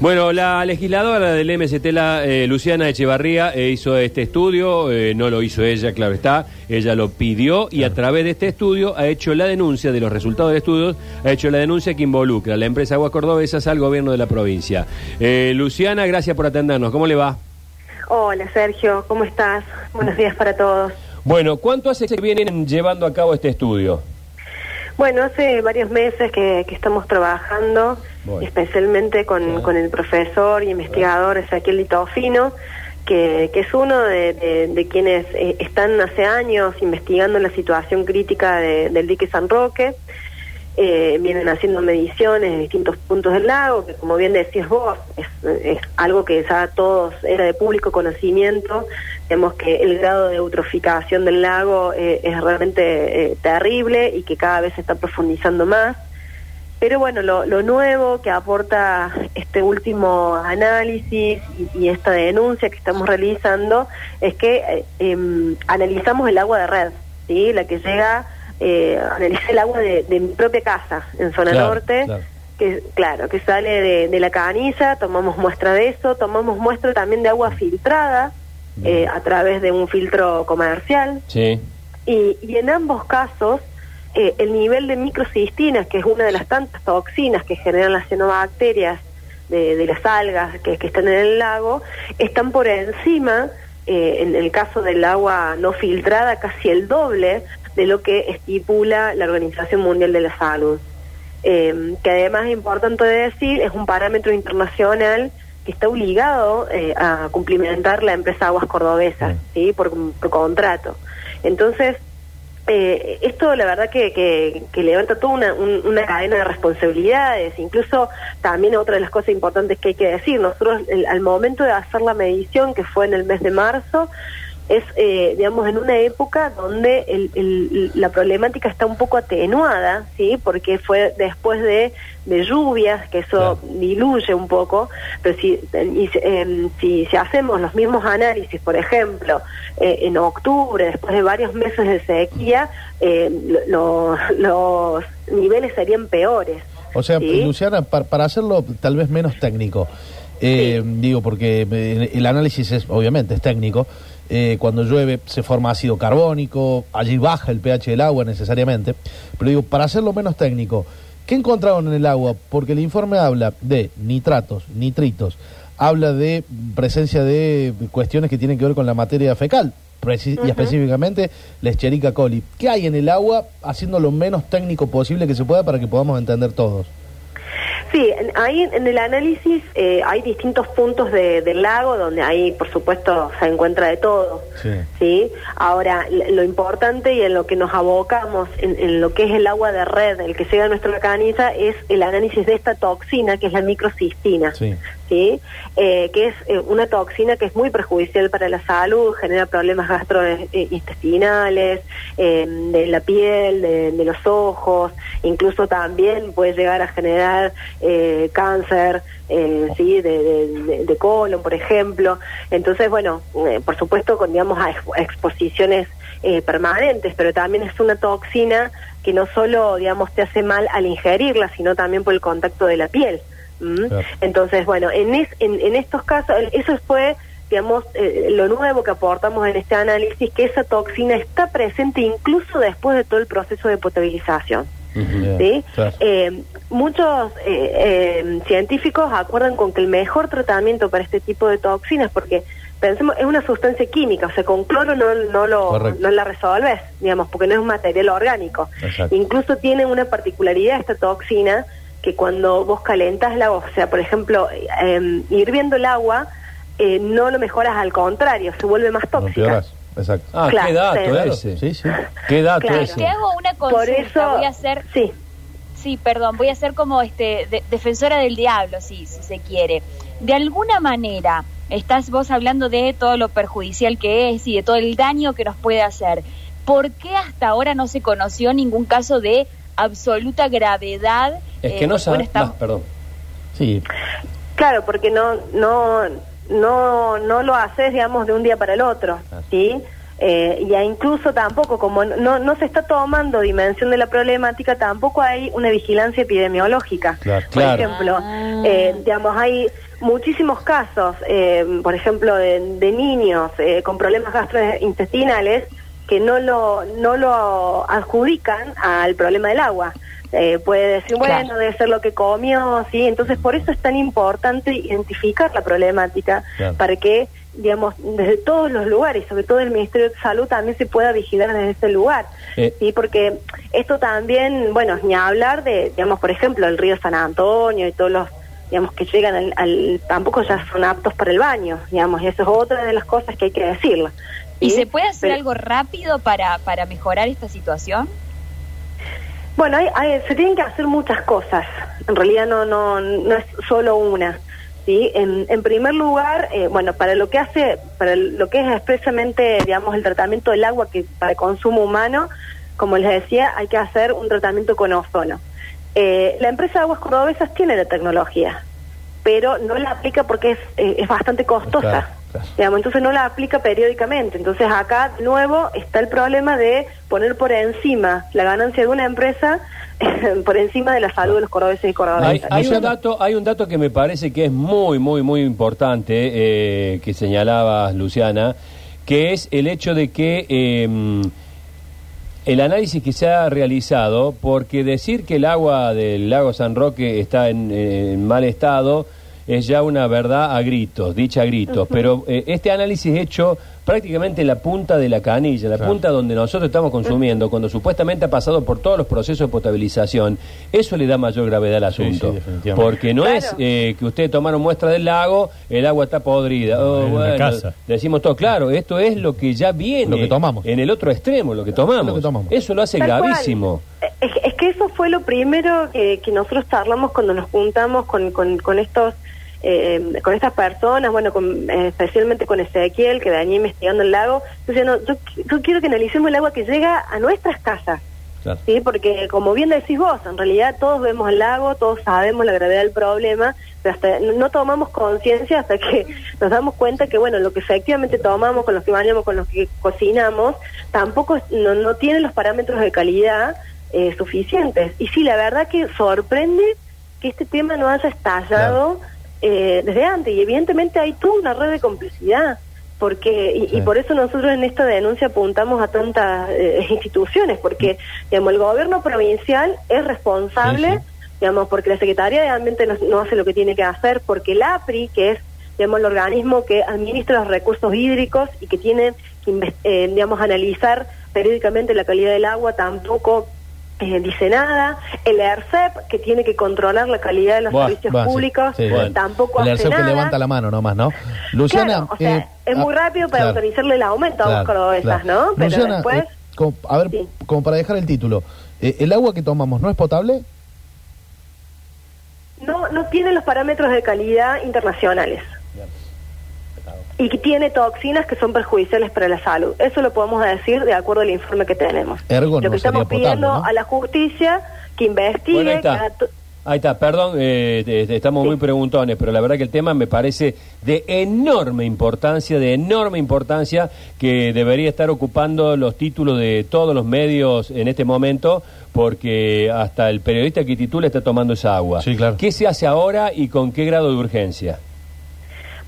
Bueno, la legisladora del MST, la, eh, Luciana Echevarría, eh, hizo este estudio, eh, no lo hizo ella, claro está, ella lo pidió y a través de este estudio ha hecho la denuncia de los resultados del estudio, ha hecho la denuncia que involucra a la empresa Aguas Cordobesas al gobierno de la provincia. Eh, Luciana, gracias por atendernos, ¿cómo le va? Hola Sergio, ¿cómo estás? Buenos días para todos. Bueno, ¿cuánto hace que vienen llevando a cabo este estudio? Bueno, hace varios meses que, que estamos trabajando, Bueno. especialmente con, con el profesor y investigador Ezequiel Litofino, que, que es uno de, de- de quienes eh, están hace años investigando la situación crítica de- del dique San Roque. Eh, vienen haciendo mediciones en distintos puntos del lago, que como bien decías vos, es, algo que ya todos era de público conocimiento. Vemos que el grado de eutroficación del lago eh, es realmente eh, terrible y que cada vez se está profundizando más. Pero bueno, lo, lo nuevo que aporta este último análisis y, y esta denuncia que estamos realizando es que eh, em, analizamos el agua de red, ¿sí? la que llega, eh, analicé el agua de, de mi propia casa en zona Claro, norte, claro. que claro, que sale de, de la canilla, tomamos muestra de eso, tomamos muestra también de agua filtrada eh, a través de un filtro comercial. Sí. Y, y en ambos casos, eh, el nivel de microcistinas, que es una de las tantas toxinas que generan las cianobacterias de, de las algas que, que están en el lago, están por encima, eh, en el caso del agua no filtrada, casi el doble de lo que estipula la Organización Mundial de la Salud. Eh, que además es importante decir, es un parámetro internacional que está obligado eh, a cumplimentar la empresa Aguas Cordobesas, ¿sí? por, por contrato. Entonces, eh, esto la verdad que, que, que levanta toda una, un- una cadena de responsabilidades, incluso también otra de las cosas importantes que hay que decir, nosotros el- al momento de hacer la medición, que fue en el mes de marzo, es, eh, digamos, en una época donde el- el- la problemática está un poco atenuada, ¿sí? Porque fue después de, de lluvias, que eso diluye un poco, pero si, y em, si, si hacemos los mismos análisis, por ejemplo, eh, en octubre, después de varios meses de sequía, eh, lo- lo- los niveles serían peores. O sea, ¿sí? Luciana, pa- para hacerlo tal vez menos técnico, eh, digo, porque eh, el análisis es, obviamente, es técnico. Eh, cuando llueve se forma ácido carbónico, allí baja el pH del agua necesariamente. Pero digo, para hacerlo menos técnico, ¿qué encontraron en el agua? Porque el informe habla de nitratos, nitritos, habla de presencia de cuestiones que tienen que ver con la materia fecal. Y específicamente la Escherichia coli. ¿Qué hay en el agua haciendo lo menos técnico posible que se pueda para que podamos entender todos? Sí, ahí en el análisis eh, hay distintos puntos de- del lago donde ahí, por supuesto, se encuentra de todo. Sí. ¿sí? Ahora, lo importante y en lo que nos abocamos, en, en lo que es el agua de red, el que llega a nuestra canilla, es el análisis de esta toxina, que es la microcistina. Sí. ¿sí? Eh, que es eh, una toxina que es muy perjudicial para la salud, genera problemas gastrointestinales, eh, de la piel, de, de los ojos, incluso también puede llegar a generar eh, cáncer, eh, sí, de, de- colon, por ejemplo. Entonces, bueno, eh, por supuesto, con digamos a expo- a exposiciones eh, permanentes, pero también es una toxina que no solo, digamos, te hace mal al ingerirla, sino también por el contacto de la piel. ¿m? Claro. Entonces, bueno, en, es- en, en estos casos, eso fue, digamos, eh, lo nuevo que aportamos en este análisis, que esa toxina está presente incluso después de todo el proceso de potabilización. ¿Sí? claro. Eh, muchos eh, eh, científicos acuerdan con que el mejor tratamiento para este tipo de toxinas, porque pensemos, es una sustancia química, o sea, con cloro no, no, lo, Correcto. no la resolves, digamos, porque no es un material orgánico. Exacto. Incluso tiene una particularidad esta toxina, que cuando vos calentas la o sea, por ejemplo, eh, hirviendo el agua, eh, no lo mejoras, al contrario, se vuelve más tóxica. Exacto. Ah, Claro, qué dato sí. ese. Sí, sí. Qué dato Claro. ese. Te hago una consulta, Por eso, voy a hacer, sí. sí, perdón, voy a ser como este de- defensora del diablo, sí, si se quiere. De alguna manera, estás vos hablando de todo lo perjudicial que es y de todo el daño que nos puede hacer. ¿Por qué hasta ahora no se conoció ningún caso de absoluta gravedad? Es Eh, que no bueno, sabes. estamos- perdón. Sí. Claro, porque no, no, no, no lo haces, digamos, de un día para el otro, ¿sí? Eh, y incluso tampoco, como no, no se está tomando dimensión de la problemática, tampoco hay una vigilancia epidemiológica. Claro. Por Claro. ejemplo, Ah. eh, digamos, hay muchísimos casos, eh, por ejemplo, de, de niños eh, con problemas gastrointestinales que no lo, no lo adjudican al problema del agua. Eh, puede decir, Claro. bueno, debe ser lo que comió, ¿sí? Entonces, por eso es tan importante identificar la problemática Claro. para que, digamos, desde todos los lugares, sobre todo el Ministerio de Salud, también se pueda vigilar desde ese lugar. Eh. Sí, porque esto también, bueno, ni hablar de, digamos, por ejemplo, el río San Antonio y todos los, digamos, que llegan al, al- tampoco ya son aptos para el baño, digamos, y eso es otra de las cosas que hay que decirlo. ¿Y ¿sí? se puede hacer Pero- algo rápido para, para mejorar esta situación? Bueno, hay- hay- se tienen que hacer muchas cosas. En realidad no no no es solo una. Sí, en, en primer lugar, eh, bueno, para lo que hace, para lo que es expresamente, digamos, el tratamiento del agua que para consumo humano, como les decía, hay que hacer un tratamiento con ozono. Eh, la empresa de Aguas Cordobesas tiene la tecnología, pero no la aplica porque es, eh, es bastante costosa. Claro. Digamos, entonces no la aplica periódicamente. Entonces acá, de nuevo, está el problema de poner por encima la ganancia de una empresa por encima de la salud de los cordobeses y Hay, cordobesas. hay un Luciana. dato, hay un dato que me parece que es muy, muy, muy importante eh, que señalabas, Luciana, que es el hecho de que eh, el análisis que se ha realizado, porque decir que el agua del lago San Roque está en, en mal estado es ya una verdad a gritos, dicha a gritos, pero eh, este análisis hecho prácticamente en la punta de la canilla, la Claro. punta donde nosotros estamos consumiendo, cuando supuestamente ha pasado por todos los procesos de potabilización, eso le da mayor gravedad al Sí, asunto. sí, definitivamente. porque no Claro. es eh, que ustedes tomaron muestra del lago, el agua está podrida. No, Oh, bueno, casa. decimos todo, claro, esto es lo que ya viene Lo que tomamos. en el otro extremo, lo que tomamos. Lo que tomamos. Eso lo hace Tal gravísimo. Es, es que eso fue lo primero que, que nosotros charlamos cuando nos juntamos con, con, con estos eh, con estas personas, bueno, con, eh, especialmente con Ezequiel, que venía investigando el lago, diciendo, yo, yo quiero que analicemos el agua que llega a nuestras casas. Claro. Sí, porque como bien decís vos, en realidad todos vemos el lago, todos sabemos la gravedad del problema, pero hasta no tomamos conciencia hasta que nos damos cuenta que bueno, lo que efectivamente tomamos, con los que bañamos, con los que cocinamos, tampoco no, no tiene los parámetros de calidad eh, suficientes. Y sí, la verdad que sorprende que este tema no haya estallado eh, desde antes y evidentemente hay toda una red de complicidad porque y, por eso nosotros en esta denuncia apuntamos a tantas eh, instituciones porque digamos el gobierno provincial es responsable Sí, sí. digamos porque la Secretaría de Ambiente no, no hace lo que tiene que hacer porque el APRI que es digamos el organismo que administra los recursos hídricos y que tiene que eh, digamos analizar periódicamente la calidad del agua tampoco eh, dice nada. El ERCEP, que tiene que controlar la calidad de los Buah, servicios Bueno, públicos, sí, sí. tampoco El hace ERCEP que nada. levanta la mano nomás, ¿no? Luciana. Claro, o sea, eh, es muy ah, rápido para claro, autorizarle el aumento a claro, claro. ¿no? Pero Luciana, después... eh, como, a ver, Sí. como para dejar el título, ¿el agua que tomamos no es potable? No, no tiene los parámetros de calidad internacionales. Y que tiene toxinas que son perjudiciales para la salud. Eso lo podemos decir de acuerdo al informe que tenemos. Ergo lo no que estamos potable, pidiendo ¿no? a la justicia que investigue, Bueno, ahí que está. to- Ahí está, perdón, eh, estamos Sí. muy preguntones, pero la verdad que el tema me parece de enorme importancia, de enorme importancia, que debería estar ocupando los títulos de todos los medios en este momento, porque hasta el periodista que titula está tomando esa agua. Sí, claro. ¿Qué se hace ahora y con qué grado de urgencia?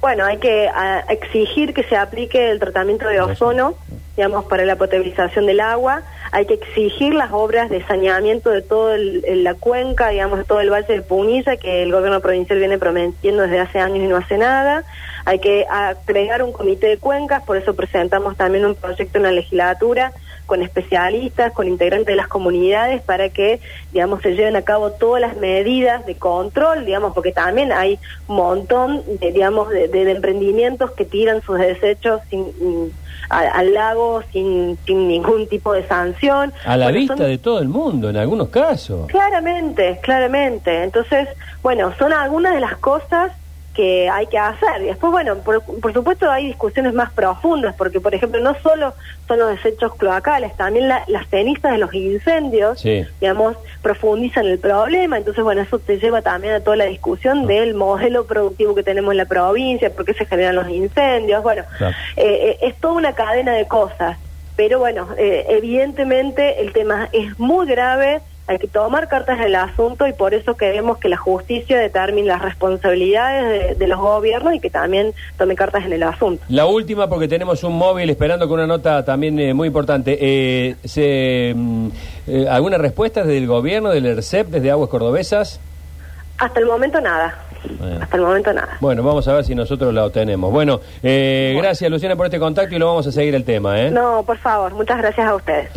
Bueno, hay que a, exigir que se aplique el tratamiento de ozono, digamos, para la potabilización del agua. Hay que exigir las obras de saneamiento de toda la cuenca, digamos, de todo el valle de Punilla, que el gobierno provincial viene prometiendo desde hace años y no hace nada. Hay que agregar un comité de cuencas, por eso presentamos también un proyecto en la legislatura con especialistas, con integrantes de las comunidades, para que, digamos, se lleven a cabo todas las medidas de control, digamos, porque también hay un montón, de, digamos, de, de- emprendimientos que tiran sus desechos sin, al lago sin, sin ningún tipo de sanción. A la vista son- de todo el mundo, en algunos casos. Claramente, claramente. Entonces, bueno, son algunas de las cosas que hay que hacer. Y después, bueno, por, por supuesto hay discusiones más profundas, porque, por ejemplo, no solo son los desechos cloacales, también la- las cenizas de los incendios, Sí. digamos, profundizan el problema. Entonces, bueno, eso te lleva también a toda la discusión del modelo productivo que tenemos en la provincia, por qué se generan los incendios. Bueno, Claro. eh, eh, es toda una cadena de cosas. pero bueno, eh, evidentemente el tema es muy grave, hay que tomar cartas en el asunto y por eso queremos que la justicia determine las responsabilidades de, de los gobiernos y que también tome cartas en el asunto. La última, porque tenemos un móvil esperando con una nota también eh, muy importante. Eh, se, mm, eh, ¿Alguna respuesta desde el gobierno, del ERCEP, desde Aguas Cordobesas? Hasta el momento nada. Bueno. Hasta el momento nada. Bueno, vamos a ver si nosotros la obtenemos. Bueno, eh, gracias Luciana por este contacto y lo vamos a seguir el tema. ¿eh? No, por favor, muchas gracias a ustedes.